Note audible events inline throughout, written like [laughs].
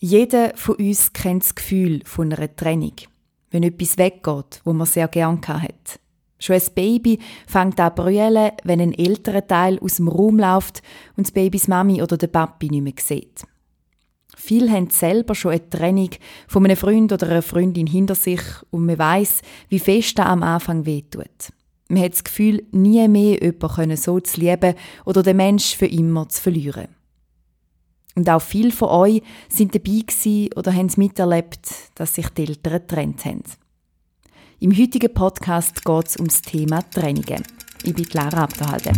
Jeder von uns kennt das Gefühl von einer Trennung. Wenn etwas weggeht, wo man sehr gern hat. Schon ein Baby fängt an zu brüllen, wenn ein älterer Teil aus dem Raum läuft und das Babys Mami oder der Papi nicht mehr sieht. Viele haben selber schon eine Trennung von einem Freund oder einer Freundin hinter sich und man weiß, wie fest das am Anfang wehtut. Man hat das Gefühl, nie mehr jemanden so zu lieben oder den Menschen für immer zu verlieren. Und auch viele von euch sind dabei oder haben es miterlebt, dass sich die Eltern getrennt haben. Im heutigen Podcast geht es um das Thema Trennungen. Ich bin Lara Abderhalde.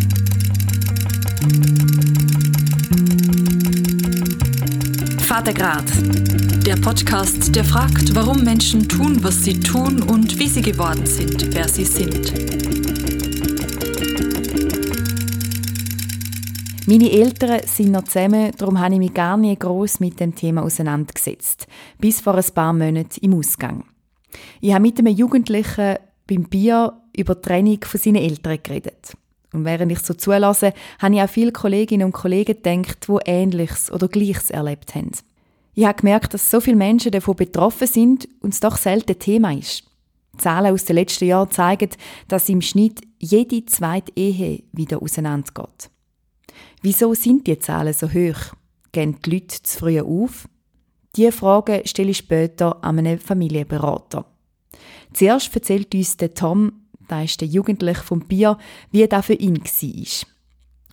Vatergrad, der Podcast, der fragt, warum Menschen tun, was sie tun und wie sie geworden sind, wer sie sind. Meine Eltern sind noch zusammen, darum habe ich mich gar nicht gross mit dem Thema auseinandergesetzt. Bis vor ein paar Monaten im Ausgang. Ich habe mit einem Jugendlichen beim Bier über die Trennung von seinen Eltern geredet. Und während ich so zulasse, habe ich auch viele Kolleginnen und Kollegen gedacht, die Ähnliches oder Gleiches erlebt haben. Ich habe gemerkt, dass so viele Menschen davon betroffen sind und es doch selten Thema ist. Zahlen aus den letzten Jahren zeigen, dass im Schnitt jede zweite Ehe wieder auseinandergeht. Wieso sind die Zahlen so hoch? Gehen die Leute zu früh auf? Diese Frage stelle ich später an einen Familienberater. Zuerst erzählt uns der Tom, der ist der Jugendliche vom Bier, wie das für ihn war.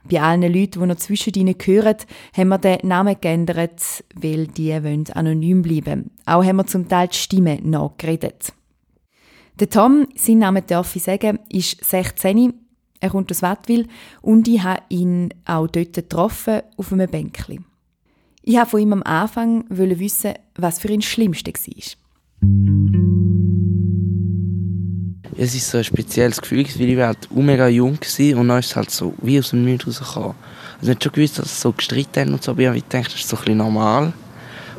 Bei allen Leuten, die noch zwischen ihnen gehören, haben wir den Namen geändert, weil die wollen anonym bleiben. Auch haben wir zum Teil die Stimme nachgeredet. Der Tom, sein Name darf ich sagen, ist 16 er kommt aus Wattwil und ich habe ihn auch dort getroffen, auf einem Bänkchen. Ich wollte von ihm am Anfang wissen, was für ihn das Schlimmste war. Es ist so ein spezielles Gefühl, weil ich halt mega jung war und dann ist es halt so wie aus dem Nichts rausgekommen. Also ich habe schon gewusst, dass es so gestritten haben und so, aber ich dachte, das ist so ein bisschen normal.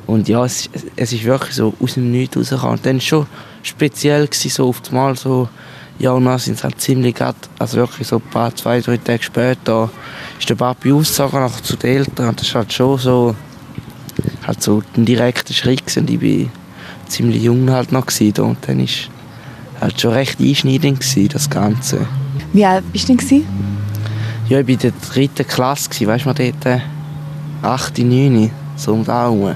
Und ja, es, es ist wirklich so aus dem Nichts rausgekommen. Und dann war es schon speziell, gewesen, so auf einmal so ja, und dann sind es halt ziemlich grad, also wirklich so ein paar, zwei, drei Tage später ist der Papi ausgezogen nachher zu den Eltern und das war halt schon so, halt so ein direkter Schritt gewesen. ich war ziemlich jung halt noch gewesen, und dann ist halt schon recht einschneidend gewesen, das Ganze. Wie alt bist du denn? Ja, ich war in der dritten Klasse, gewesen, weißt du, dort 8, 9, so um da herum.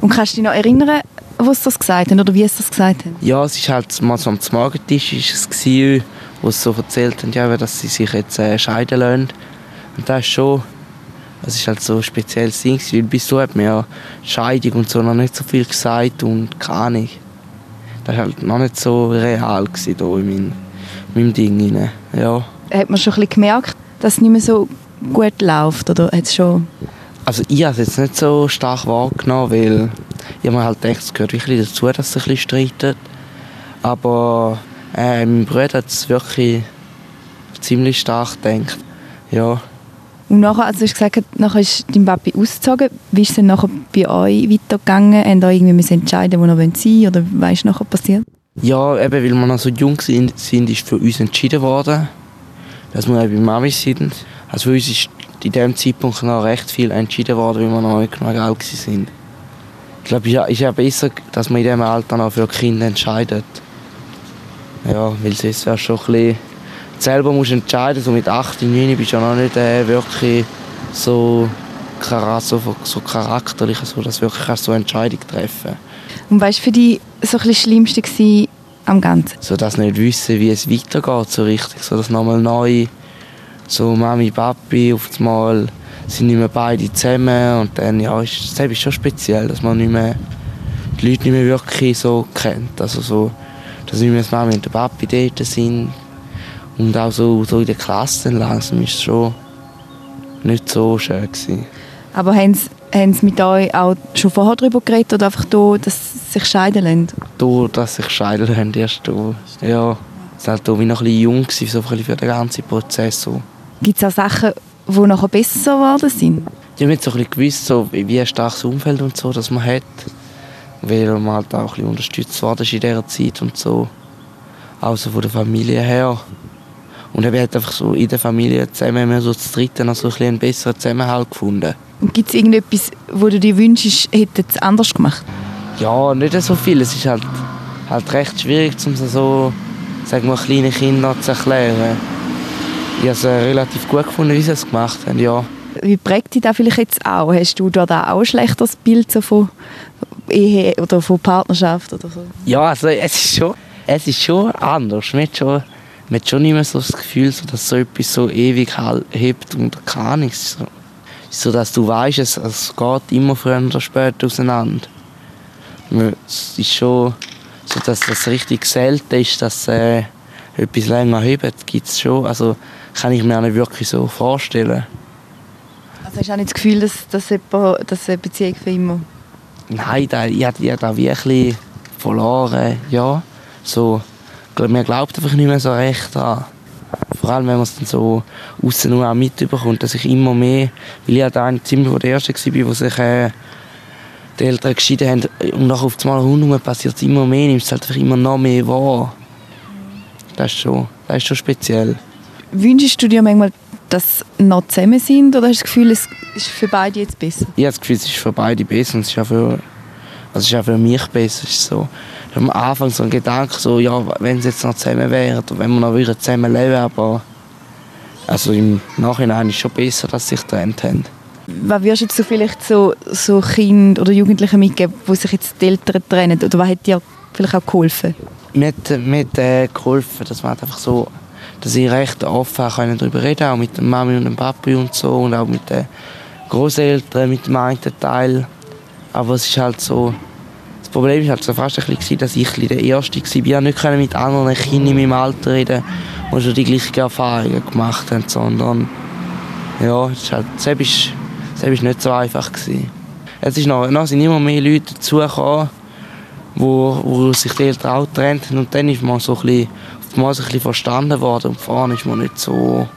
Und kannst du dich noch erinnern, was das gesagt haben oder wie es das gesagt haben? Ja, es ist halt mal so am Magentisch ist es gewesen, wo sie so erzählt haben, ja, dass sie sich jetzt äh, scheiden lassen. Und das ist schon, das ist halt so ein spezielles Ding, weil bis so hat man ja Scheidung und so noch nicht so viel gesagt und keine Ahnung. Das war halt noch nicht so real gewesen, hier in meinem, meinem Ding. Rein. Ja. Hat man schon ein bisschen gemerkt, dass es nicht mehr so gut läuft oder hat schon... Also ich habe es jetzt nicht so stark wahrgenommen, weil ich habe mir halt gedacht, es gehört wirklich dazu, dass sie ein bisschen streiten. Aber äh, mein Bruder hat es wirklich ziemlich stark gedacht. Ja. Und nachher, also du hast gesagt, nachher ist dein Papi ausgezogen. Wie ist es dann nachher bei euch weitergegangen? Habt ihr irgendwie entscheiden, wo ihr sein wollt? Oder was ist nachher passiert? Ja, eben weil wir noch so jung sind, sind ist für uns entschieden worden, dass wir bei Mami sind. Also für uns ist in diesem Zeitpunkt noch recht viel entschieden worden, weil wir noch nicht genug alt waren. Ich glaube, es ist ja besser, dass man in diesem Alter noch für Kinder entscheidet. Ja, weil sonst wäre schon ein bisschen... Selber musst du entscheiden, so mit 8, 9 bist du ja noch nicht äh, wirklich so, so, so charakterlich, so, dass du wirklich so Entscheidungen treffen Und was war für dich so das Schlimmste am Ganzen? So, dass nicht wissen, wie es weitergeht, so richtig. So, dass nochmal neu, so Mami, Papi, auf einmal sind nicht mehr beide zusammen und dann ja, ist es schon speziell, dass man nicht mehr, die Leute nicht mehr wirklich so kennt. Also so, dass nicht mehr das Mami und der Papi dort sind und auch so, so in der Klasse langsam ist es schon nicht so schön gewesen. Aber haben sie, haben sie mit euch auch schon vorher darüber geredet oder einfach da, dass sie sich scheiden lassen? Da, dass sie sich scheiden lassen, erst da. Ja, es war halt da wie noch ein bisschen jung gewesen, so für den ganzen Prozess. So. Gibt es auch Sachen, die nachher besser geworden sind? Ich habe so ein bisschen gewusst, so, wie ein starkes Umfeld und so, das man hat. Weil man halt auch ein bisschen unterstützt worden in dieser Zeit und so. Auch so von der Familie her. Und ich habe einfach so in der Familie zusammen, wir so zu dritten, also ein einen besseren Zusammenhalt gefunden. Gibt es irgendetwas, wo du dir wünschst, hätte es anders gemacht? Ja, nicht so viel. Es ist halt, halt recht schwierig, um so sagen wir, kleinen Kindern zu erklären. Ich habe es relativ gut gefunden, wie sie es gemacht haben, ja. Wie prägt dich das vielleicht jetzt auch? Hast du da auch ein schlechteres Bild so von Ehe oder von Partnerschaft oder so? Ja, also es ist schon, es ist schon anders. Man hat schon, man hat schon nicht mehr so das Gefühl, so, dass so etwas so ewig hebt und kann nichts. So, so dass du weißt, es, es geht immer früher oder später auseinander. Es ist schon so, dass das richtig selten ist, dass äh, etwas länger hebt, gibt es schon. Also kann ich mir auch nicht wirklich so vorstellen. Also hast du auch nicht das Gefühl, dass, dass, jemand, dass eine Beziehung für immer... Nein, da, ich habe da wirklich verloren, ja. So, man glaubt einfach nicht mehr so recht daran. Vor allem, wenn man es dann so außen nur auch mitbekommt, dass ich immer mehr, weil ich ja da ziemlich der Erste war, der sich äh, die Eltern geschieden haben und nachher auf einmal rundherum passiert es immer mehr, nimmst es halt einfach immer noch mehr wahr. Das ist schon, das ist schon speziell. Wünschst du dir manchmal, dass sie noch zusammen sind oder hast du das Gefühl, es ist für beide jetzt besser? Ich habe das Gefühl, es ist für beide besser und es ist auch für, also es ist auch für mich besser. Es ist so, am Anfang so ein Gedanke, so, ja, wenn sie jetzt noch zusammen wären oder wenn wir noch wieder zusammen leben, aber also im Nachhinein ist es schon besser, dass sie sich getrennt haben. Was würdest du jetzt so vielleicht so, so Kindern oder Jugendlichen mitgeben, die sich jetzt die Eltern trennen? Oder was hat dir vielleicht auch geholfen? Mir hat, mir hat äh, geholfen, dass man einfach so, dass ich recht offen können darüber reden auch mit der Mami und dem Papi und so und auch mit den Großeltern, mit dem einen Teil. Aber es ist halt so, das Problem war halt so fast ein bisschen, dass ich der Erste war. Ich konnte nicht mit anderen Kindern in meinem Alter reden, die schon die gleichen Erfahrungen gemacht haben, sondern ja, es ist halt, selbst war nicht so einfach. Gewesen. Es ist noch, noch sind immer mehr Leute dazugekommen, wo, wo sich die Eltern auch getrennt. Und dann ist man so ein bisschen, mal so ein bisschen verstanden worden. Und vorne ist man nicht so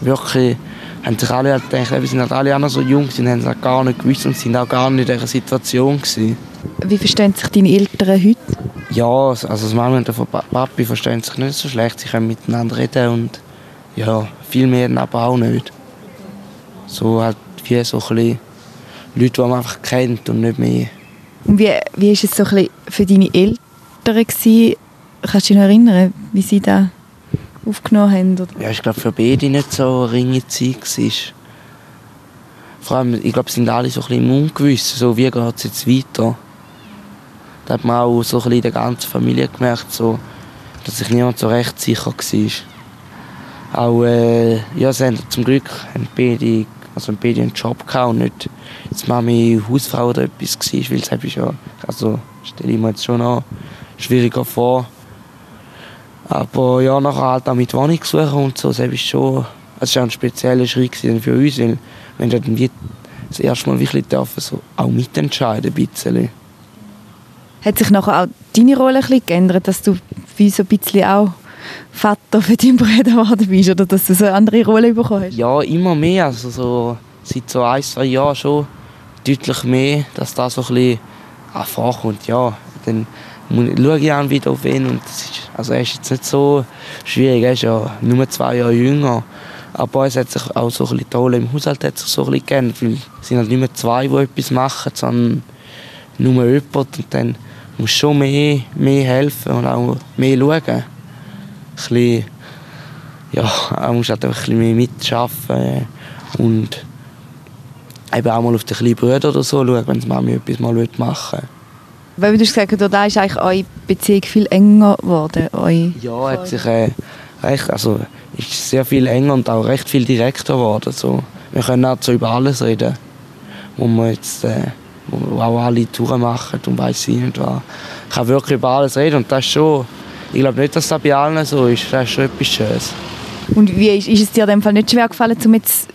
wirklich haben sich alle halt gedacht, wir sind halt alle auch so jung, sind haben es halt gar nicht gewusst und sind auch gar nicht in dieser Situation gewesen. Wie verstehen sich deine Eltern heute? Ja, also das Mama und der Papi verstehen sich nicht so schlecht, sie können miteinander reden und ja, viel mehr aber auch nicht. So halt wie so ein bisschen Leute, die man einfach kennt und nicht mehr. Wie, wie es so ein für deine Eltern? Gewesen? Kannst du dich noch erinnern, wie sie da aufgenommen haben? Oder? Ja, ich glaube, für beide nicht so eine ringe Zeit war. Vor allem, ich glaube, sind alle so ein bisschen im so wie geht es jetzt weiter. Da hat man auch so ein bisschen in der ganzen Familie gemerkt, so, dass sich niemand so recht sicher war. Auch, äh, ja, sie haben zum Glück haben beide also bisschen einen Job gehabt und nicht jetzt Mami Hausfrau oder etwas war, weil das ist ja, also stelle ich mir jetzt schon noch schwieriger vor. Aber ja, nachher halt auch mit Wohnung suchen und so, das ist schon, das war ein spezieller Schritt für uns, weil wir dann wie das erste Mal wirklich dürfen, so auch mitentscheiden ein bisschen. Hat sich nachher auch deine Rolle ein bisschen geändert, dass du wie so ein bisschen auch Vater für deinen Bruder geworden bist oder dass du so eine andere Rolle bekommen hast? Ja, immer mehr. Also so, seit so ein, zwei Jahren schon deutlich mehr, dass das so ein bisschen vorkommt. Ja, dann schaue ich an wieder auf ihn und ist, also er ist jetzt nicht so schwierig, er ist ja nur zwei Jahre jünger. Aber es hat sich auch so ein bisschen toll im Haushalt hat sich so ein bisschen geändert, weil es sind halt nicht mehr zwei, die etwas machen, sondern nur jemand. Und dann muss schon mehr, mehr helfen und auch mehr schauen. Bisschen, ja, er muss halt ein bisschen mehr mitarbeiten. Und eben auch mal auf den kleinen Bruder oder so schauen, wenn die Mami etwas mal machen. will. Weil du gesagt hast, da ist eigentlich eure Beziehung viel enger geworden. Eure ja, hat sich äh, recht, also ist sehr viel enger und auch recht viel direkter geworden. So. Wir können auch so über alles reden, wo wir jetzt äh, wo auch alle Touren machen und weiss ich nicht was. Ich kann wirklich über alles reden und das ist schon ich glaube nicht, dass das bei allen so ist. Das ist schon etwas Schönes. Und wie ist, ist es dir in dem Fall nicht schwer gefallen, um jetzt,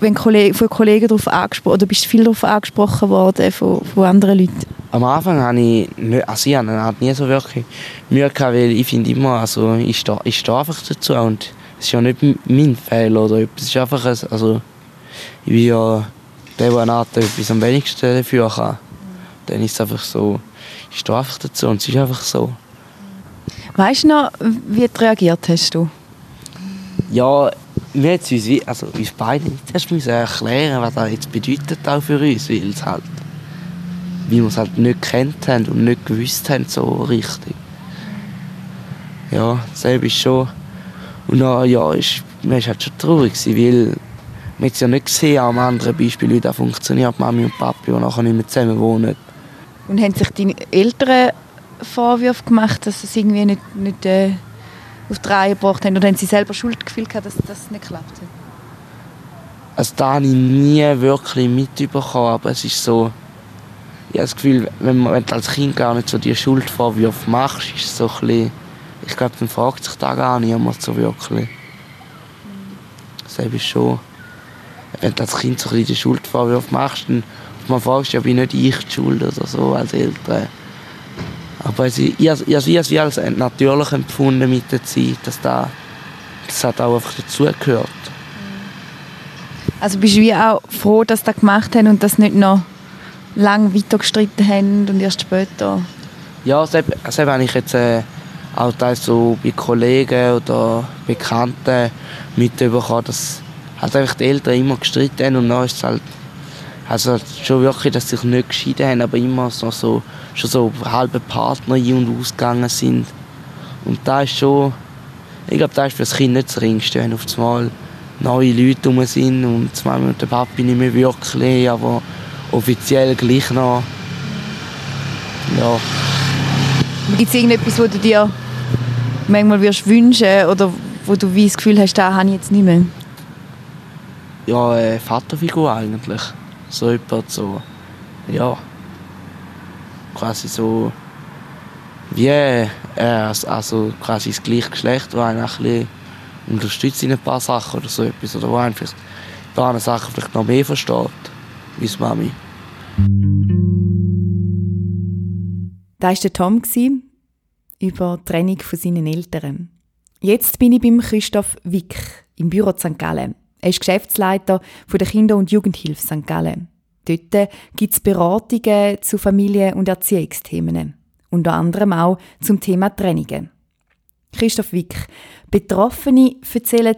wenn Kollegen, von Kollegen darauf angesprochen oder bist du viel darauf angesprochen worden von, von anderen Leuten? Am Anfang hatte ich, nicht, also ich hatte nie so wirklich Mühe gehabt, weil ich finde immer, also ich stehe, ich stehe einfach dazu und es ist ja nicht mein Fehler oder etwas. Es ist einfach, ein, also ich bin ja der, der eine Art etwas am wenigsten dafür kann. Dann ist es einfach so, ich stehe einfach dazu und es ist einfach so. Weißt du noch, wie du reagiert hast du? Ja, wir haben uns, also uns beide erst müssen erklären, was das jetzt bedeutet auch für uns, weil es halt, wie wir es halt nicht kennt haben und nicht gewusst haben, so richtig. Ja, selber ist schon, und dann, ja, ist, man ist halt schon traurig weil man hat ja nicht gesehen am anderen Beispiel, wie das funktioniert, Mami und Papi, die nachher nicht mehr zusammen wohnen. Und haben sich deine Eltern Vorwürfe gemacht, dass es irgendwie nicht, nicht äh, auf die Reihe gebracht haben? Oder haben sie selber Schuldgefühl gehabt, dass das nicht geklappt hat? Also da habe ich nie wirklich mitbekommen, aber es ist so, ich habe das Gefühl, wenn, wenn du als Kind gar nicht so die Schuldvorwürfe machst, ist es so ein bisschen, ich glaube, dann fragt sich da gar niemand so wirklich. Ist schon, wenn du als Kind so ein bisschen die Schuldvorwürfe machst, dann man fragt ja, bin nicht ich die Schuld oder so als Eltern. Aber ich, ich, ich, ich, ich wie als natürlich empfunden mit der Zeit, dass da, das hat auch einfach dazugehört. Also bist du wie auch froh, dass das gemacht haben und das nicht noch lange weiter gestritten haben und erst später? Ja, selbst also habe ich jetzt äh, auch teils so bei Kollegen oder Bekannten mitbekommen, dass halt einfach die Eltern immer gestritten haben und dann ist es halt also schon wirklich, dass sie sich nicht geschieden haben, aber immer so, so, schon so halbe Partner ein- und ausgegangen sind. Und da ist schon, ich glaube, das ist für das Kind nicht das Ringste, wenn auf einmal neue Leute rum sind und und der Papi nicht mehr wirklich, aber offiziell gleich noch. Ja. Gibt es irgendetwas, was du dir manchmal würdest wünschen oder wo du wie das Gefühl hast, da habe ich jetzt nicht mehr? Ja, äh, Vaterfigur eigentlich so jemand so, ja, quasi so, wie, äh, also quasi das gleiche Geschlecht, das einen ein bisschen unterstützt in ein paar Sachen oder so etwas, oder wo einen vielleicht ein paar Sachen vielleicht noch mehr versteht, wie Mami. Da war der Tom über die Trennung von seinen Eltern. Jetzt bin ich beim Christoph Wick im Büro St. Gallen. Er ist Geschäftsleiter der Kinder- und Jugendhilfe St. Gallen. Dort gibt es Beratungen zu Familien- und Erziehungsthemen. Unter anderem auch zum Thema Trennungen. Christoph Wick. Betroffene erzählen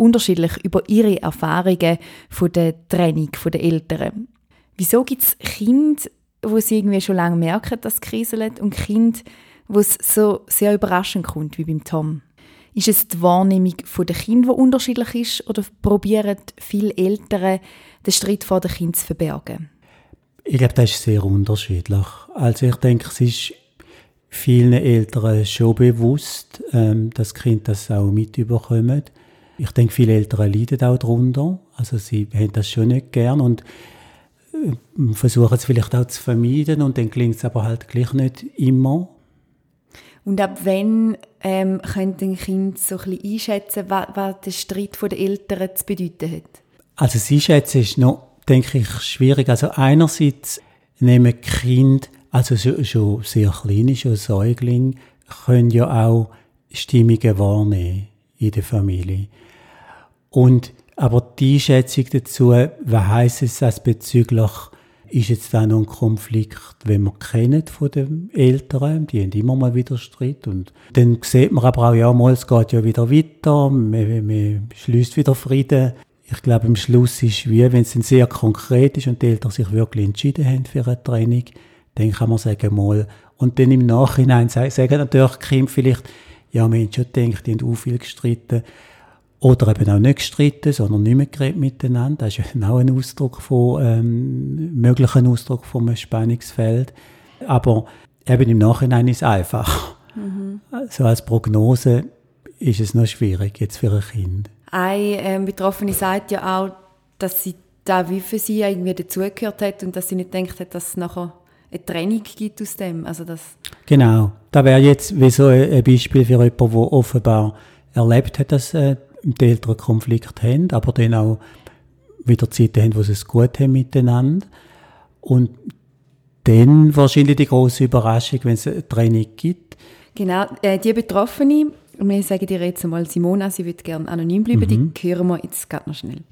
unterschiedlich über ihre Erfahrungen von der Trennung der Eltern. Wieso gibt es Kinder, wo sie irgendwie schon lange merken, dass es kriselt und Kinder, wo es so sehr überraschend kommt, wie beim Tom? Ist es die Wahrnehmung der Kinder, die unterschiedlich ist, oder probieren viele Eltern, den Streit vor den Kindern zu verbergen? Ich glaube, das ist sehr unterschiedlich. Also ich denke, es ist vielen Eltern schon bewusst, ähm, dass Kinder das auch mitbekommen. Ich denke, viele Eltern leiden auch darunter. Also sie haben das schon nicht gern und äh, versuchen es vielleicht auch zu vermeiden und dann klingt es aber halt gleich nicht immer. Und ab wann ähm, könnte ein Kind so ein bisschen einschätzen, was, was der Streit der Eltern zu bedeuten hat? Also das Einschätzen ist noch, denke ich, schwierig. Also einerseits nehmen Kinder, also schon, sehr kleine, schon Säuglinge, können ja auch Stimmungen wahrnehmen in der Familie. Und aber die Einschätzung dazu, was heisst es das bezüglich ist jetzt da noch ein Konflikt, wenn man kennt von den Eltern, die haben immer mal wieder Streit und dann sieht man aber auch, ja, mal, es geht ja wieder weiter, man, man schließt wieder Frieden. Ich glaube, am Schluss ist wie, wenn es dann sehr konkret ist und die Eltern sich wirklich entschieden haben für eine Trennung, dann kann man sagen, mal, und dann im Nachhinein sagen natürlich die Kinder vielleicht, ja, haben schon gedacht, die haben auch viel gestritten, oder eben auch nicht gestritten, sondern nicht mehr geredet miteinander. Das ist auch ein Ausdruck von, ähm, möglichen Ausdruck von einem Spannungsfeld. Aber eben im Nachhinein ist es einfach. Mhm. So als Prognose ist es noch schwierig, jetzt für ein Kind. Eine ähm, Betroffene sagt ja auch, dass sie da wie für sie irgendwie dazugehört hat und dass sie nicht denkt hat, dass es nachher eine Trennung gibt aus dem. Also das genau. Da wäre jetzt wie so ein Beispiel für jemanden, der offenbar erlebt hat, dass äh, die Eltern Konflikt haben, aber dann auch wieder Zeiten haben, wo sie es gut haben miteinander. Und dann wahrscheinlich die große Überraschung, wenn es eine Trennung gibt. Genau, äh, die Betroffene, wir sagen dir jetzt einmal Simona, sie würde gerne anonym bleiben, mhm. die hören wir jetzt gerade noch schnell.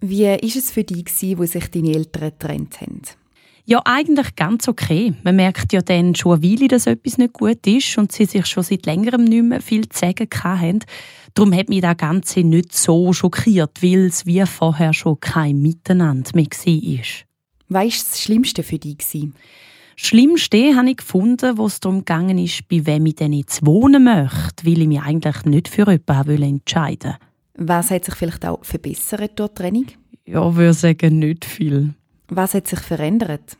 Wie war es für dich, wo sich deine Eltern getrennt haben? Ja, eigentlich ganz okay. Man merkt ja dann schon eine Weile, dass etwas nicht gut ist und sie sich schon seit längerem nicht mehr viel zu sagen haben. Darum hat mich das Ganze nicht so schockiert, weil es wie vorher schon kein Miteinander mehr war. Was war das Schlimmste für dich? Das Schlimmste habe ich gefunden, wo es darum gegangen ist, bei wem ich denn jetzt wohnen möchte, weil ich mich eigentlich nicht für jemanden entscheiden wollte. Was hat sich vielleicht auch verbessert durch die Training? Ja, ich würde sagen, nicht viel. Was hat sich verändert?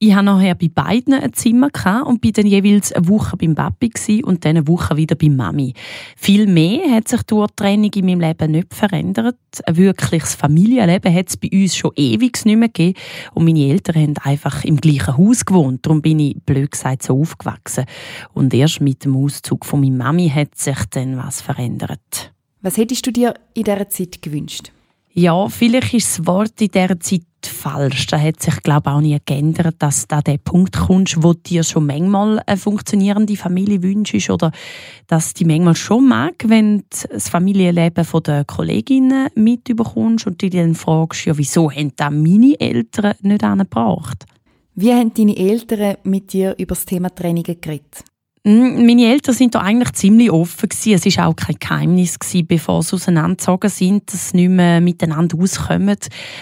Ich hatte nachher bei beiden ein Zimmer und bin dann jeweils eine Woche beim Papi und dann eine Woche wieder bei Mami. Viel mehr hat sich durch die Trennung in meinem Leben nicht verändert. Ein wirkliches Familienleben hat es bei uns schon ewig nicht mehr gegeben. Und meine Eltern haben einfach im gleichen Haus gewohnt. Darum bin ich, blöd gesagt, so aufgewachsen. Und erst mit dem Auszug von meiner Mami hat sich dann was verändert. Was hättest du dir in dieser Zeit gewünscht? Ja, vielleicht ist das Wort in dieser Zeit falsch. Da hat sich, glaube ich, auch nie geändert, dass du an den Punkt kommst, wo dir schon manchmal eine funktionierende Familie wünschst oder dass die manchmal schon mag, wenn du das Familienleben der Kolleginnen mitbekommst und dich dann fragst, ja, wieso haben das meine Eltern nicht angebracht? Wie haben deine Eltern mit dir über das Thema Trainingen geredet? Hm, meine Eltern sind da eigentlich ziemlich offen gewesen. Es ist auch kein Geheimnis gewesen, bevor sie auseinandergezogen sind, dass sie nicht mehr miteinander auskommen.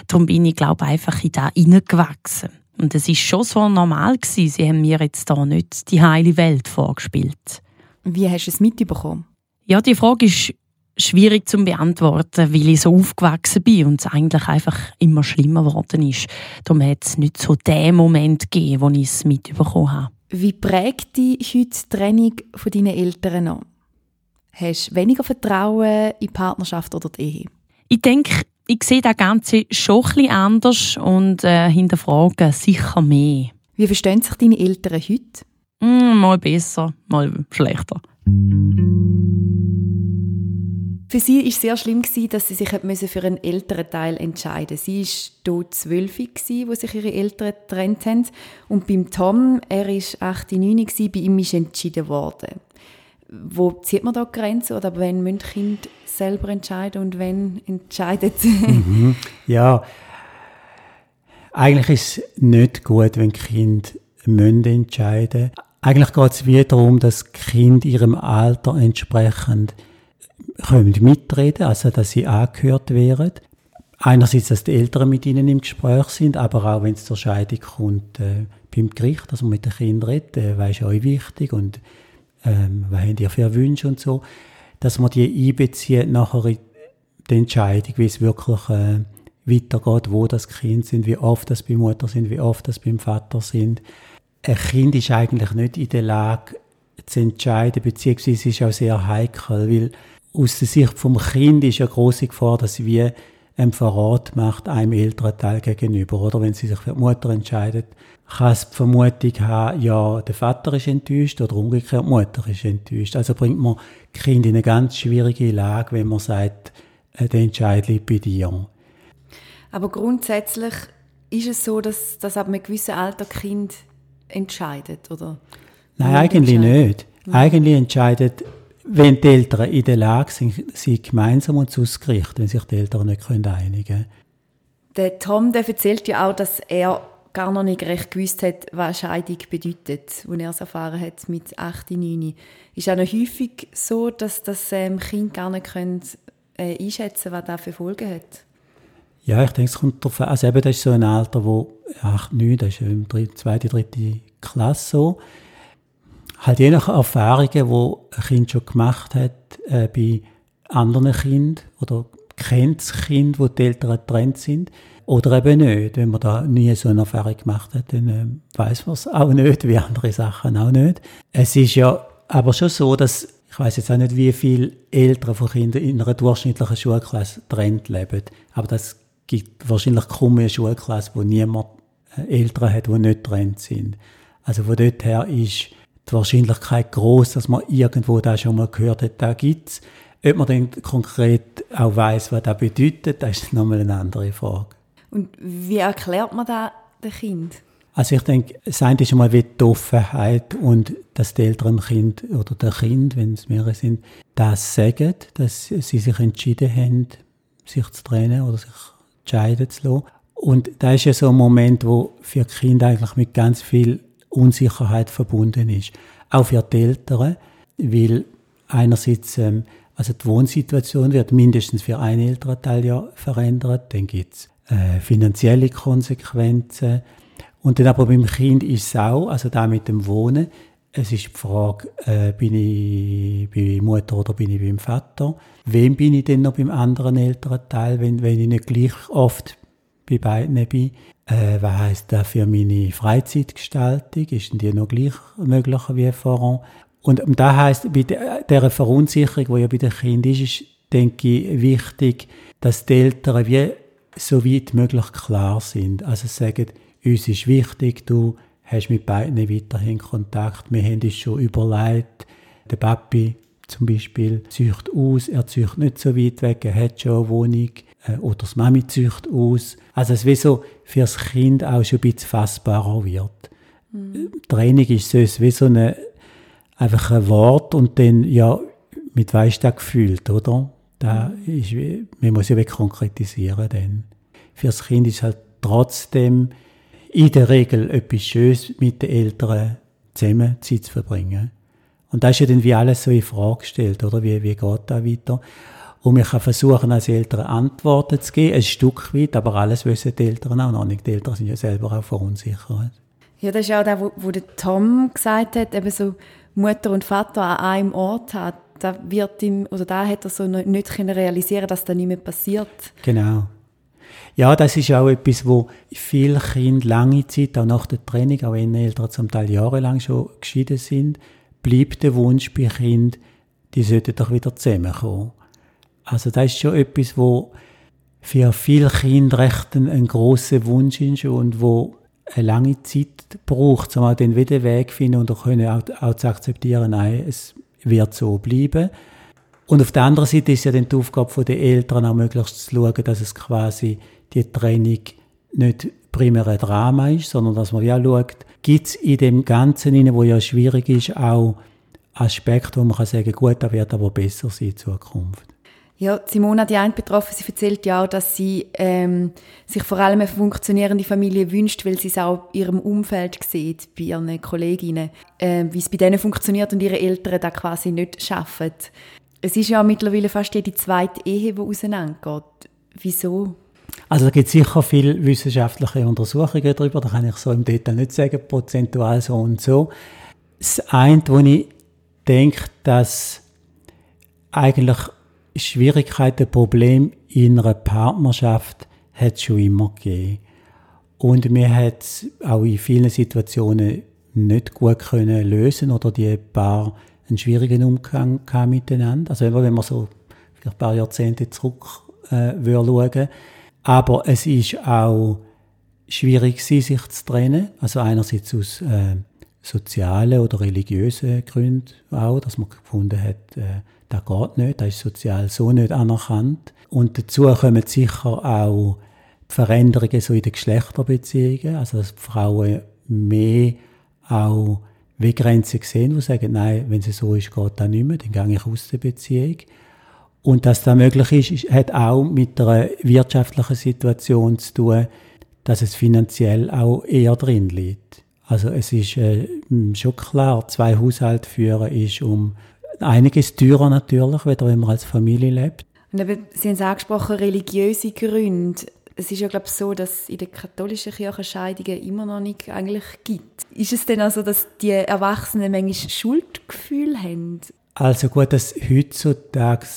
Darum bin ich, glaube ich, einfach in da hineingewachsen. Und es ist schon so normal gewesen. Sie haben mir jetzt da nicht die heile Welt vorgespielt. Wie hast du es mitbekommen? Ja, die Frage ist schwierig zu beantworten, weil ich so aufgewachsen bin und es eigentlich einfach immer schlimmer geworden ist. Darum hat es nicht so den Moment gegeben, wo ich es mitbekommen habe. Wie prägt dich heute die Trennung von deinen Eltern noch? Hast du weniger Vertrauen in die Partnerschaft oder die Ehe? Ich denke, ich sehe das Ganze schon etwas anders und äh, hinterfrage sicher mehr. Wie verstehen sich deine Eltern heute? Mm, mal besser, mal schlechter. Für sie war es sehr schlimm, dass sie sich für einen älteren Teil entscheiden. Sie war hier zwölf, wo sich ihre Eltern getrennt haben. Und beim Tom, er war 8, 9, bei ihm ist entschieden worden. Wo zieht man da die Grenze? Oder wenn müssen Kinder selber entscheiden und wenn entscheidet mhm. Ja, eigentlich ist es nicht gut, wenn entscheiden müssen. Eigentlich geht es wieder darum, dass Kinder ihrem Alter entsprechend können mitreden, also dass sie angehört werden. Einerseits, dass die Eltern mit ihnen im Gespräch sind, aber auch wenn es zur Scheidung kommt äh, beim Gericht, dass man mit den Kindern redet, äh, was ist euch wichtig und ähm, was habt ihr für Wünsche und so, dass man die einbezieht nachher in die Entscheidung, wie es wirklich äh, weitergeht, wo das Kind sind, wie oft das bei Mutter sind, wie oft das beim Vater sind. Ein Kind ist eigentlich nicht in der Lage zu entscheiden, beziehungsweise ist auch sehr heikel, weil aus der Sicht vom Kind ist eine große Gefahr, dass sie wie ein Verrat macht einem älteren Teil gegenüber. Oder wenn sie sich für die Mutter entscheidet, kann es die Vermutung haben, ja, der Vater ist enttäuscht oder umgekehrt, die Mutter ist enttäuscht. Also bringt man Kind in eine ganz schwierige Lage, wenn man sagt, äh, der Entscheid liegt bei dir. Aber grundsätzlich ist es so, dass, dass ab einem gewissen Alter Kind entscheidet, oder? Nein, eigentlich nicht. Eigentlich entscheidet wenn die Eltern in der Lage sind, sie gemeinsam und ausgerichtet, wenn sich die Eltern nicht einigen können. Der Tom der erzählt ja auch, dass er gar noch nicht recht gewusst hat, was Scheidung bedeutet, als er es erfahren hat mit 8, 9. Ist auch noch häufig so, dass das ähm, Kind gar nicht können, äh, einschätzen was das für Folgen hat? Ja, ich denke, es kommt darauf an. Also eben, das ist so ein Alter, wo 8, 9, das ist ja im zweiten, dritten Klasse so halt je nach Erfahrungen, die ein Kind schon gemacht hat äh, bei anderen Kindern oder kennt das Kind, wo die Eltern getrennt sind oder eben nicht. Wenn man da nie so eine Erfahrung gemacht hat, dann äh, weiß man es auch nicht, wie andere Sachen auch nicht. Es ist ja aber schon so, dass ich weiß jetzt auch nicht, wie viele Eltern von Kindern in einer durchschnittlichen Schulklasse getrennt leben, aber das gibt wahrscheinlich kaum eine Schulklasse, wo niemand äh, Eltern hat, die nicht getrennt sind. Also von dort her ist die Wahrscheinlichkeit groß, dass man irgendwo da schon mal gehört hat, da gibt's. Ob man dann konkret auch weiß, was das bedeutet, das ist nochmal eine andere Frage. Und wie erklärt man das dem Kind? Also ich denke, das eine ist einmal wie die Offenheit und dass die Eltern Kind oder der Kind, wenn es mehrere sind, das sagen, dass sie sich entschieden haben, sich zu trennen oder sich entscheiden zu lassen. Und da ist ja so ein Moment, wo für Kinder eigentlich mit ganz viel Unsicherheit verbunden ist. Auch für die Eltern, weil einerseits ähm, also die Wohnsituation wird mindestens für einen Elternteil ja verändert. Dann gibt es äh, finanzielle Konsequenzen. Und dann aber beim Kind ist es auch, also da mit dem Wohnen, es ist die Frage, äh, bin ich bei Mutter oder bin ich beim Vater? Wem bin ich denn noch beim anderen Elternteil, wenn, wenn ich nicht gleich oft bei beiden bin? Äh, was heisst das für meine Freizeitgestaltung? Ist denn die noch gleich möglich wie vorher? Und das heisst, bei dieser Verunsicherung, die ja bei den Kindern ist, ist, denke ich, wichtig, dass die Eltern wie so weit möglich klar sind. Also sagen, uns ist wichtig, du hast mit beiden weiterhin Kontakt. Wir haben uns schon überlegt, der Papi zum Beispiel zücht aus, er zücht nicht so weit weg, er hat schon eine Wohnung oder das Mami zücht aus. Also es wie so für das Kind auch schon ein bisschen fassbarer wird. Mhm. Training ist so, wie so eine, einfach ein Wort und dann ja mit weißt du gefühlt, oder? Da mhm. ist, man muss ja wirklich konkretisieren dann. Für das Kind ist halt trotzdem in der Regel etwas Schönes mit den Eltern zusammen Zeit zu verbringen. Und da ist ja dann wie alles so in Frage gestellt, oder? Wie, wie geht da weiter? Und wir kann versuchen, als Eltern Antworten zu geben, ein Stück weit, aber alles wissen die Eltern auch noch nicht. Die Eltern sind ja selber auch verunsichert. Ja, das ist auch das, wo, wo der Tom gesagt hat, eben so Mutter und Vater an einem Ort hat. Da wird ihm, oder da hat er so nicht können realisieren, dass das nicht mehr passiert. Genau. Ja, das ist auch etwas, wo viele Kinder lange Zeit, auch nach der Training, auch wenn Eltern zum Teil jahrelang schon geschieden sind, bleibt der Wunsch bei Kindern, die sollten doch wieder zusammenkommen. Also das ist schon etwas, wo für viele Kinder recht ein, ein grosser Wunsch ist und wo eine lange Zeit braucht, um auch den wieder Weg zu finden und auch, können auch, auch zu akzeptieren, nein, es wird so bleiben. Und auf der anderen Seite ist ja dann die Aufgabe der Eltern auch möglichst zu schauen, dass es quasi die Training nicht primär ein Drama ist, sondern dass man ja schaut, gibt es in dem Ganzen, wo ja schwierig ist, auch Aspekte, wo man kann sagen, gut, das wird aber besser sein in Zukunft. Ja, Simona, die eine betroffen, sie erzählt ja auch, dass sie ähm, sich vor allem eine funktionierende Familie wünscht, weil sie es auch in ihrem Umfeld sieht, bei ihren Kolleginnen, äh, wie es bei denen funktioniert und ihre Eltern da quasi nicht schaffen. Es ist ja mittlerweile fast jede zweite Ehe, die auseinandergeht. Wieso? Also da gibt es sicher viele wissenschaftliche Untersuchungen darüber, da kann ich so im Detail nicht sagen, prozentual so und so. Das eine, wo ich denke, dass eigentlich Schwierigkeiten, Probleme in einer Partnerschaft hat es schon immer gegeben. Und wir hat es auch in vielen Situationen nicht gut können lösen oder die Paar einen schwierigen Umgang miteinander. Also wenn man so ein paar Jahrzehnte zurück äh, schauen aber es ist auch schwierig, sich zu trennen. Also einerseits aus äh, sozialen oder religiösen Gründen auch, dass man gefunden hat, äh, das geht nicht, das ist sozial so nicht anerkannt. Und dazu kommen sicher auch Veränderungen so in den Geschlechterbeziehungen, also dass Frauen mehr auch wie Grenzen sehen, die sagen, nein, wenn es so ist, geht das nicht mehr, dann gehe ich aus der Beziehung. Und dass das möglich ist, hat auch mit einer wirtschaftlichen Situation zu tun, dass es finanziell auch eher drin liegt. Also es ist äh, schon klar, zwei Haushalte führen ist um einiges teurer natürlich, wenn man als Familie lebt. Und eben, Sie haben es angesprochen, religiöse Gründe. Es ist ja, glaube ich, so, dass es in der katholischen Kirche Scheidungen immer noch nicht eigentlich gibt. Ist es denn also, dass die Erwachsenen manchmal Schuldgefühl haben? Also gut, dass heutzutage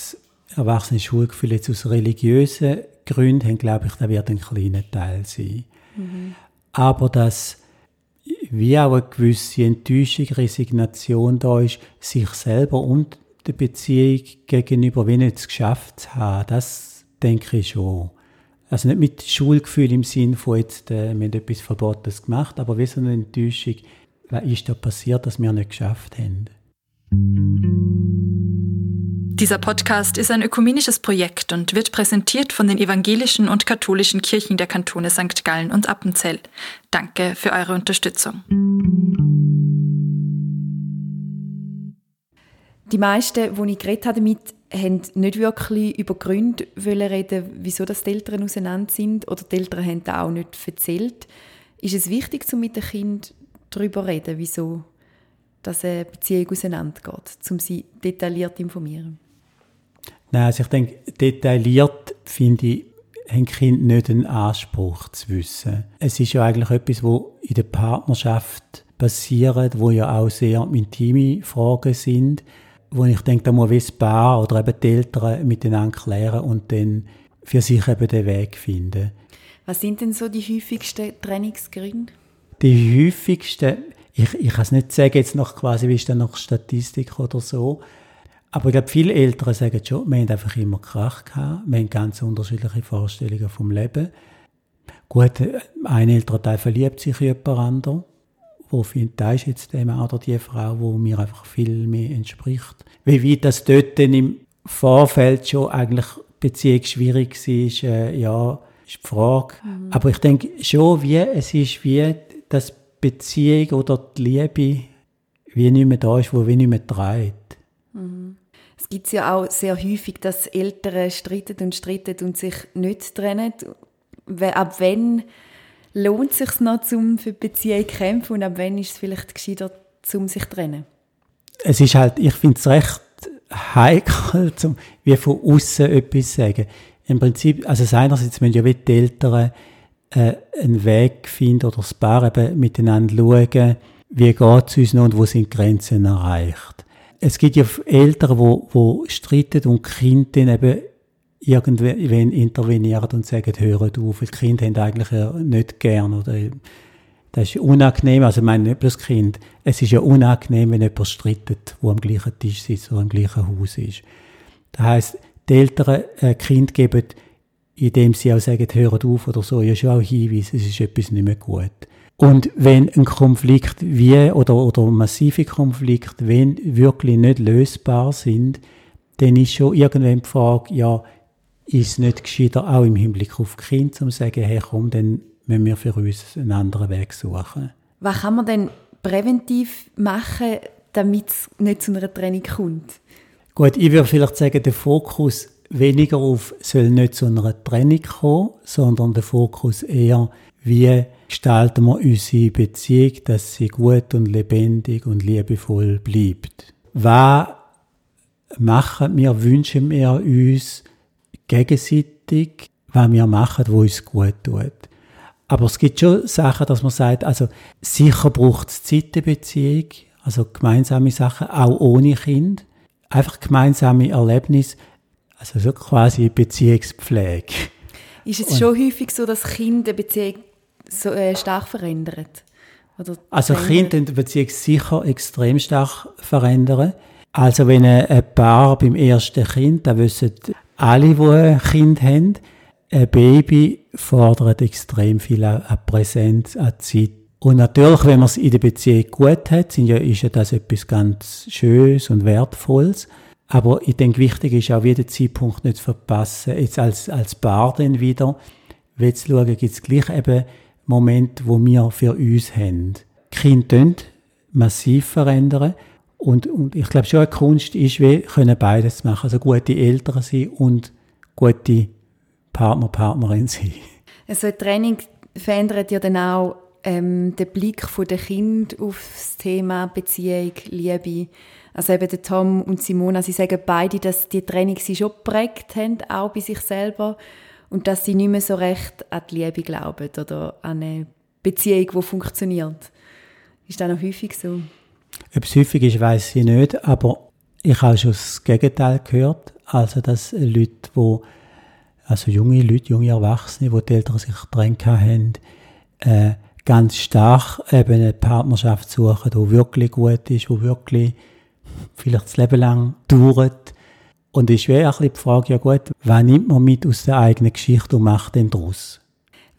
erwachsene Schulgefühle jetzt aus religiösen Gründen haben, glaube ich, da wird ein kleiner Teil sein. Mhm. Aber dass wie auch eine gewisse Enttäuschung, Resignation da ist, sich selber und der Beziehung gegenüber wie nicht geschafft zu haben, das denke ich schon. Also nicht mit Schulgefühl im Sinn von jetzt, äh, wir haben etwas Verbotenes gemacht, aber wie so eine Enttäuschung, was ist da passiert, dass wir nicht geschafft haben. Dieser Podcast ist ein ökumenisches Projekt und wird präsentiert von den evangelischen und katholischen Kirchen der Kantone St. Gallen und Appenzell. Danke für eure Unterstützung. Die meisten, die ich geredet habe, damit haben nicht wirklich über Gründe reden wieso die Eltern auseinander sind oder die Eltern haben das auch nicht erzählt. Ist es wichtig, um mit dem Kind darüber zu reden, wieso dass eine Beziehung auseinandergeht, um sie detailliert zu informieren? Nein, also ich denke, detailliert finde ich, haben Kinder nicht einen Anspruch zu wissen. Es ist ja eigentlich etwas, wo in der Partnerschaft passiert, wo ja auch sehr intime Fragen sind, wo ich denke, da muss das Paar oder eben die Eltern miteinander klären und dann für sich eben den Weg finden. Was sind denn so die häufigsten Trainingsgründe? Die häufigsten, ich, ich kann es nicht sagen, jetzt noch quasi, wie ist dann noch Statistik oder so, aber ich glaube, viele Eltern sagen schon, wir haben einfach immer Krach gehabt, wir haben ganz unterschiedliche Vorstellungen vom Leben. Gut, ein Elternteil verliebt sich in jemand anderen, wo findet, da ist jetzt der Mann oder die Frau, wo mir einfach viel mehr entspricht. Wie weit das dort im Vorfeld schon eigentlich Beziehung schwierig war, äh, ja, ist die Frage. Mhm. Aber ich denke schon, wie, es ist wie, dass Beziehung oder die Liebe wie nicht mehr da ist, wo wie nicht mehr trägt. Mhm. Es gibt ja auch sehr häufig, dass Eltern streiten und streiten und sich nicht trennen. Ab wann lohnt es sich noch, um für die Beziehung zu kämpfen und ab wann ist es vielleicht gescheiter, um sich zu trennen? Es ist halt, ich finde es recht heikel, [laughs] zum, wie von außen etwas sagen. Im Prinzip, also einerseits müssen ja die Eltern äh, einen Weg finden oder das Paar eben miteinander schauen, wie geht es uns noch und wo sind Grenzen erreicht. Es gibt ja Eltern, wo, wo streiten und Kinder dann eben irgendwann intervenieren und sagen, hören auf, die Kinder haben eigentlich nicht gern oder das ist unangenehm, also ich meine nicht bloß Kind, es ist ja unangenehm, wenn jemand streitet, wo am gleichen Tisch sitzt oder am gleichen Haus ist. Das heisst, die Eltern äh, Kind geben, indem sie auch sagen, hören auf oder so, ja schon auch Hinweis, es ist etwas nicht mehr gut. Und wenn ein Konflikt wie, oder, oder massive Konflikte, wenn wirklich nicht lösbar sind, dann ist schon irgendwann die Frage, ja, ist es nicht gescheiter, auch im Hinblick auf Kinder, zu sagen, hey, komm, dann müssen wir für uns einen anderen Weg suchen. Was kann man denn präventiv machen, damit es nicht zu einer Trennung kommt? Gut, ich würde vielleicht sagen, der Fokus weniger auf soll nicht zu einer Trennung kommen, sondern der Fokus eher, wie gestalten wir unsere Beziehung, dass sie gut und lebendig und liebevoll bleibt. Was machen wir, wünschen wir uns gegenseitig, was wir machen, wo uns gut tut. Aber es gibt schon Sachen, dass man sagt, also sicher braucht es Zeitbeziehung, also gemeinsame Sachen, auch ohne Kind. Einfach gemeinsame Erlebnisse, also so quasi Beziehungspflege. Ist es Und schon häufig so, dass Kinder eine Beziehung so, äh, stark verändern? Oder also Kinder die Beziehung sicher extrem stark verändern. Also wenn ein Paar beim ersten Kind, da wissen alle, die ein Kind haben, ein Baby fordert extrem viel an Präsenz, an Zeit. Und natürlich, wenn man es in der Beziehung gut hat, sind ja, ist ja das etwas ganz Schönes und Wertvolles. Aber ich denke, wichtig ist auch, jeden Zeitpunkt nicht zu verpassen. Jetzt als, als Paar dann wieder, will schauen, gibt es gleich eben Momente, wo wir für uns haben. Die Kinder massiv verändern. Und, und ich glaube schon, eine Kunst ist, wir können beides machen. Also gute Eltern sein und gute Partner, Partnerin sein. Also ein Training verändert ja dann auch ähm, den Blick der Kind auf das Thema Beziehung, Liebe. Also eben der Tom und Simona, sie sagen beide, dass die Training sie schon geprägt haben, auch bei sich selber. Und dass sie nicht mehr so recht an die Liebe glauben oder an eine Beziehung, die funktioniert. Ist das noch häufig so? Ob es häufig ist, weiß ich nicht, aber ich habe schon das Gegenteil gehört. Also, dass Leute, die also junge Leute, junge Erwachsene, wo die Eltern sich getrennt haben, äh, ganz stark eben eine Partnerschaft suchen, die wirklich gut ist, die wirklich vielleicht das Leben lang dauert. Und es ist wäre die Frage, ja gut, was nimmt man mit aus der eigenen Geschichte und macht denn daraus?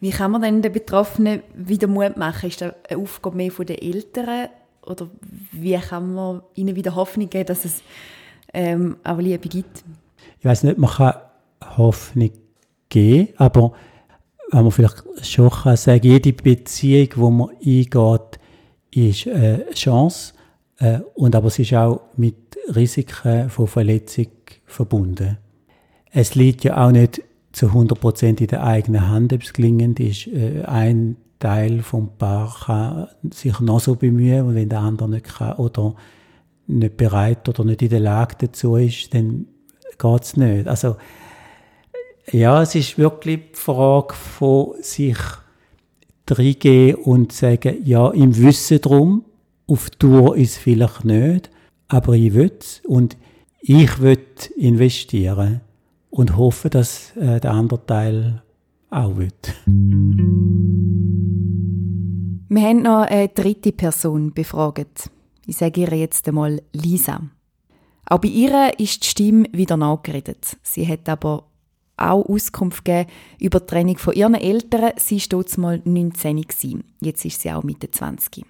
Wie kann man denn den Betroffenen wieder Mut machen? Ist das eine Aufgabe mehr von den Eltern? Oder wie kann man ihnen wieder Hoffnung geben, dass es ähm, auch Liebe gibt? Ich weiß nicht, man kann Hoffnung geben, aber wenn man vielleicht schon kann sagen, jede Beziehung, die man eingeht, ist eine Chance. Äh, und aber es ist auch mit Risiken von Verletzung verbunden. Es liegt ja auch nicht zu 100% in der eigenen Hand, ob es gelingend ist. Äh, ein Teil vom Paar kann sich noch so bemühen und wenn der andere nicht kann oder nicht bereit oder nicht in der Lage dazu ist, dann geht es nicht. Also ja, es ist wirklich die Frage von sich reingehen und sagen, ja, im Wissen drum, auf Tour ist es vielleicht nicht, aber ich will und ich will investieren und hoffe, dass äh, der andere Teil auch will. Wir haben noch eine dritte Person befragt. Ich sage ihr jetzt einmal Lisa. Auch bei ihr ist die Stimme wieder nachgeredet. Sie hat aber auch Auskunft gegeben über die Trennung von ihren Eltern. Sie war mal 19 gewesen. Jetzt ist sie auch Mitte 20.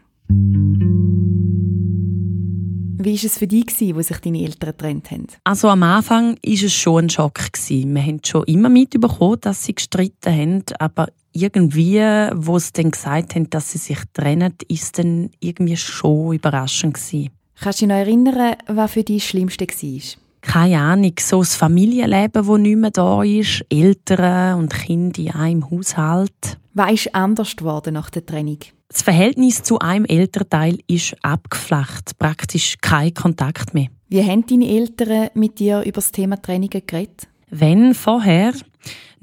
Wie war es für dich, wo sich deine Eltern getrennt haben? Also am Anfang war es schon ein Schock. Wir haben schon immer mitbekommen, dass sie gestritten haben, aber irgendwie, wo sie dann gesagt haben, dass sie sich trennen, ist dann irgendwie schon überraschend gewesen. Kannst du dich noch erinnern, was für dich das Schlimmste war? Keine Ahnung, so das Familienleben, das nicht mehr da ist, Eltern und Kinder in einem Haushalt. Was ist anders geworden nach der Trennung? Das Verhältnis zu einem Elternteil ist abgeflacht, praktisch kein Kontakt mehr. Wie haben deine Eltern mit dir über das Thema Trennung geredet? Wenn vorher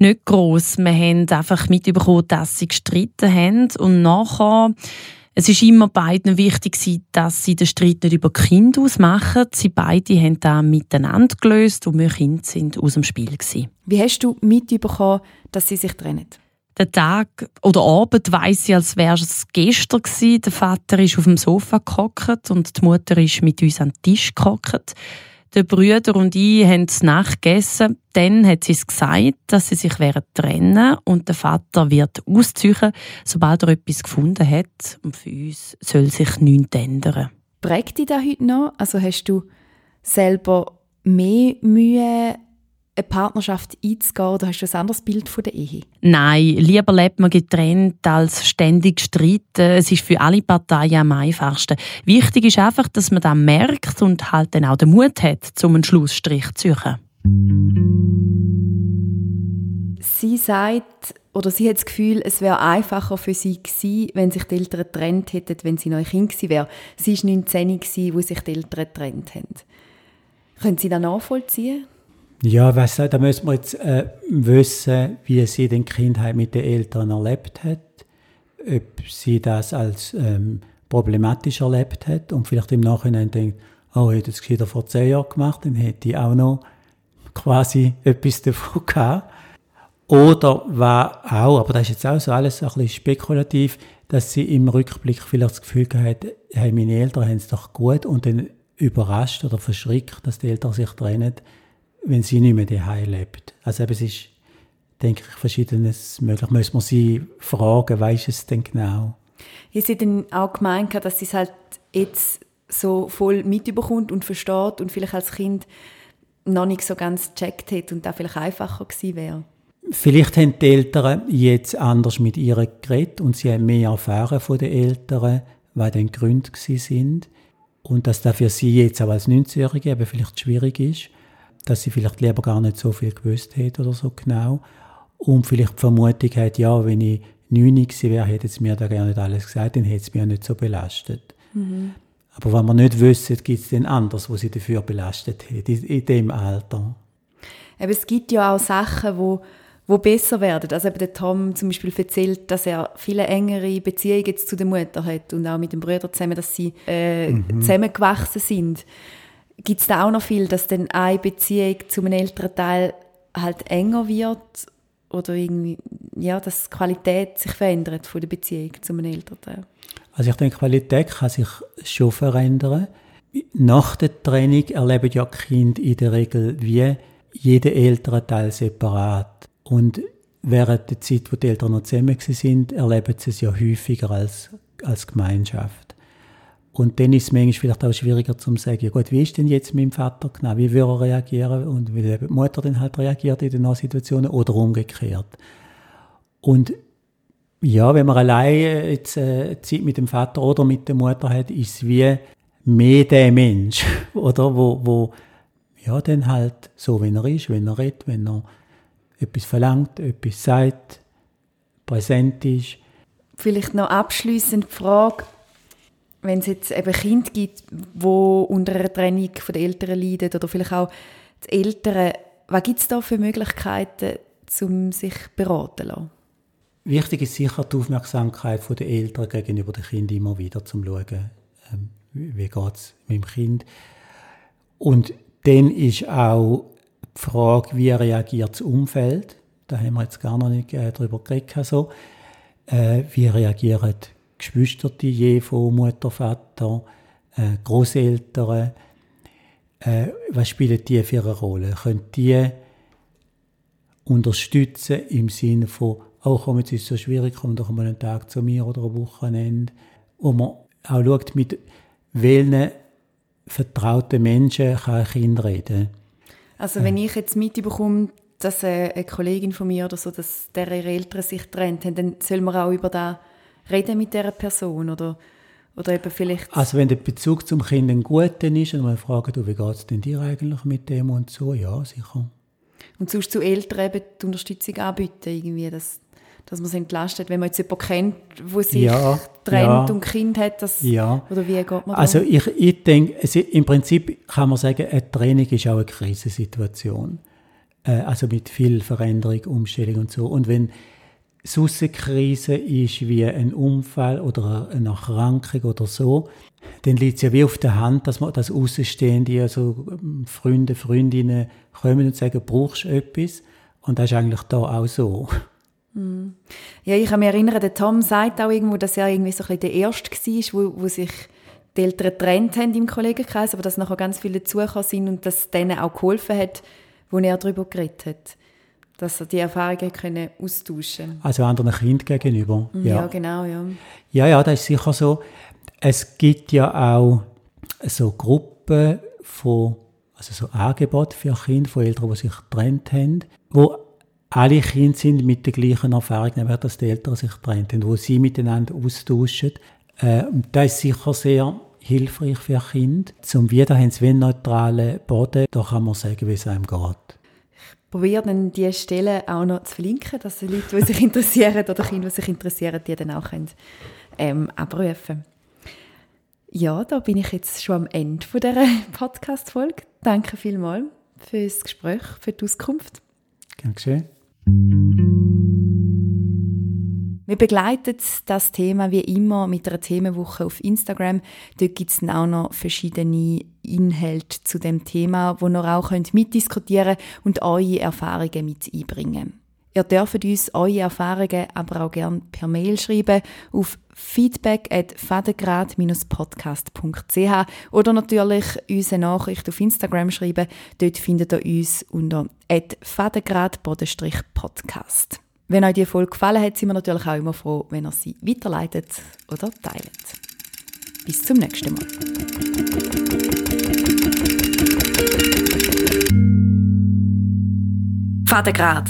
nicht groß. Wir haben einfach mitbekommen, dass sie gestritten haben und nachher es ist immer beiden wichtig, dass sie den Streit nicht über Kind ausmachen. Sie beide haben da miteinander gelöst und wir Kinder sind aus dem Spiel. Gewesen. Wie hast du mitbekommen, dass sie sich trennen? Der Tag oder Abend weiss ich, als wäre es gestern gewesen. Der Vater ist auf dem Sofa gehockt und die Mutter ist mit uns an den Tisch gehockt. Der Brüder und ich haben es nachgegessen. Dann hat sie es gesagt, dass sie sich trennen und der Vater wird ausziehen, sobald er etwas gefunden hat. Und für uns soll sich nichts ändern. Prägt dich das heute noch? Also hast du selber mehr Mühe eine Partnerschaft einzugehen oder hast du ein anderes Bild von der Ehe? Nein, lieber lebt man getrennt als ständig streiten. Es ist für alle Parteien am einfachsten. Wichtig ist einfach, dass man das merkt und halt dann auch den Mut hat, zum einen Schlussstrich zu suchen. Sie sagt, oder sie hat das Gefühl, es wäre einfacher für sie gewesen, wenn sich die Eltern getrennt hätten, wenn sie noch ein Kind gewesen wäre. Sie war 19, wo sich die Eltern getrennt haben. Können Sie das nachvollziehen? Ja, weißt du, da müssen wir jetzt äh, wissen, wie sie den Kindheit mit den Eltern erlebt hat, ob sie das als ähm, problematisch erlebt hat und vielleicht im Nachhinein denkt, oh, hätte das gescheiter vor zehn Jahren gemacht, dann hätte ich auch noch [laughs] quasi etwas davon gehabt. Oder war auch, aber das ist jetzt auch so alles ein bisschen spekulativ, dass sie im Rückblick vielleicht das Gefühl hat, hey, meine Eltern haben es doch gut und dann überrascht oder verschrickt, dass die Eltern sich trennen wenn sie nicht mehr daheim lebt. Also eben, es ist, denke ich, verschiedenes möglich. Muss man sie fragen, weiß es denn genau? Haben Sie dann auch gemeint, dass sie es halt jetzt so voll mitbekommt und versteht und vielleicht als Kind noch nicht so ganz gecheckt hat und da vielleicht einfacher gewesen wäre? Vielleicht haben die Eltern jetzt anders mit ihr geredet und sie haben mehr erfahren von den Eltern, was die Gründe sind und dass das für sie jetzt auch als 19-Jährige vielleicht schwierig ist dass sie vielleicht lieber gar nicht so viel gewusst hat oder so genau. Und vielleicht die Vermutung hat, ja, wenn ich neun gewesen wäre, hätte es mir da gar nicht alles gesagt, dann hätte es mich ja nicht so belastet. Mhm. Aber wenn man nicht wüsste, gibt es dann anders, wo sie dafür belastet hat, in, in dem Alter. Aber es gibt ja auch Sachen, wo, wo besser werden. Also eben der Tom zum Beispiel erzählt, dass er viele engere Beziehungen jetzt zu der Mutter hat und auch mit dem Bruder zusammen, dass sie äh, mhm. zusammengewachsen sind gibt es da auch noch viel, dass dann eine Beziehung zu einem älteren Teil halt enger wird oder irgendwie, ja, dass die Qualität sich verändert von der Beziehung zu einem älteren Teil? Also ich denke, Qualität kann sich schon verändern. Nach der Trennung erleben ja Kinder in der Regel wie jeder ältere Teil separat. Und während der Zeit, wo die Eltern noch zusammen sind, erleben sie es ja häufiger als, als Gemeinschaft. Und dann ist es manchmal vielleicht auch schwieriger zu sagen, ja gut, wie ist denn jetzt mein Vater genau, wie würde er reagieren und wie die Mutter dann halt reagiert in den Situationen oder umgekehrt. Und ja, wenn man allein jetzt äh, Zeit mit dem Vater oder mit der Mutter hat, ist es wie mehr der Mensch, [laughs] oder, wo, wo ja, dann halt so, wie er ist, wenn er redet, wenn er etwas verlangt, etwas sagt, präsent ist. Vielleicht noch abschließend die Frage, wenn es jetzt eben Kinder gibt, wo unter einer Trennung von den Eltern leiden oder vielleicht auch die Eltern, was gibt es da für Möglichkeiten, um sich beraten zu lassen? Wichtig ist sicher die Aufmerksamkeit der Eltern gegenüber den Kindern immer wieder zum schauen, ähm, wie geht es mit dem Kind. Und dann ist auch die Frage, wie reagiert das Umfeld. Da haben wir jetzt gar noch nicht äh, darüber geredet. So. Äh, wie reagieren Geschwister je von Mutter, Vater, äh, Großeltern? Äh, was spielen die für eine Rolle? Können die unterstützen im Sinne von, auch oh, es ist so schwierig, komm doch mal einen Tag zu mir oder ein Wochenende. Wo man auch schaut, mit welchen vertrauten Menschen kann ein Kind reden. Also wenn ich jetzt mitbekomme, dass eine Kollegin von mir oder so, dass deren Eltern sich trennt dann soll man auch über das reden mit dieser Person oder, oder eben vielleicht... Also wenn der Bezug zum Kind ein guter ist und man fragt, wie geht es denn dir eigentlich mit dem und so, ja, sicher. Und sonst zu Eltern eben die Unterstützung anbieten, irgendwie, dass, dass man es entlastet, wenn man jetzt jemanden kennt, der sich ja, trennt ja, und Kind hat, das, ja. oder wie geht man da? Also ich, ich denke, im Prinzip kann man sagen, eine Training ist auch eine Krisensituation. Äh, also mit viel Veränderung, Umstellung und so. Und wenn sonst eine Krise ist wie ein Unfall oder eine Erkrankung oder so, dann liegt es ja wie auf der Hand, dass man das Außenstehende, also ähm, Freunde, Freundinnen kommen und sagen, brauchst du etwas? Und das ist eigentlich da auch so. Hm. Ja, ich kann mich erinnern, der Tom sagt auch irgendwo, dass er irgendwie so ein bisschen der Erste war, wo, wo sich die Eltern getrennt haben im Kollegenkreis, aber dass nachher ganz viele dazugekommen sind und dass denen auch geholfen hat, wo er darüber geredet hat. Dass er die Erfahrungen können austauschen Also anderen Kindern gegenüber. Mhm, ja. ja, genau, ja. Ja, ja, das ist sicher so. Es gibt ja auch so Gruppen von, also so Angebote für Kinder von Eltern, die sich getrennt haben, wo alle Kinder sind mit der gleichen Erfahrung, nämlich dass die Eltern sich getrennt haben, wo sie miteinander austauschen. Äh, das ist sicher sehr hilfreich für Kinder. Zum wieder haben sie neutralen Boden, da kann man sagen, wie es einem geht. Ich probiere dann diese Stellen auch noch zu verlinken, dass die Leute, die sich [laughs] interessieren oder Kinder, die sich interessieren, die dann auch können, ähm, abrufen Ja, da bin ich jetzt schon am Ende dieser [laughs] Podcast-Folge. Danke vielmals für das Gespräch, für die Auskunft. Gern geschehen. Wir begleiten das Thema wie immer mit einer Themenwoche auf Instagram. Dort gibt es auch noch verschiedene Inhalte zu dem Thema, wo ihr auch mitdiskutieren könnt und eure Erfahrungen mit einbringen. Ihr dürft uns eure Erfahrungen aber auch gerne per Mail schreiben auf feedback at fadengrad-podcast.ch oder natürlich unsere Nachricht auf Instagram schreiben. Dort findet ihr uns unter fadengrad-podcast. Wenn euch die Folge gefallen hat, sind wir natürlich auch immer froh, wenn ihr sie weiterleitet oder teilt. Bis zum nächsten Mal. Fadengrad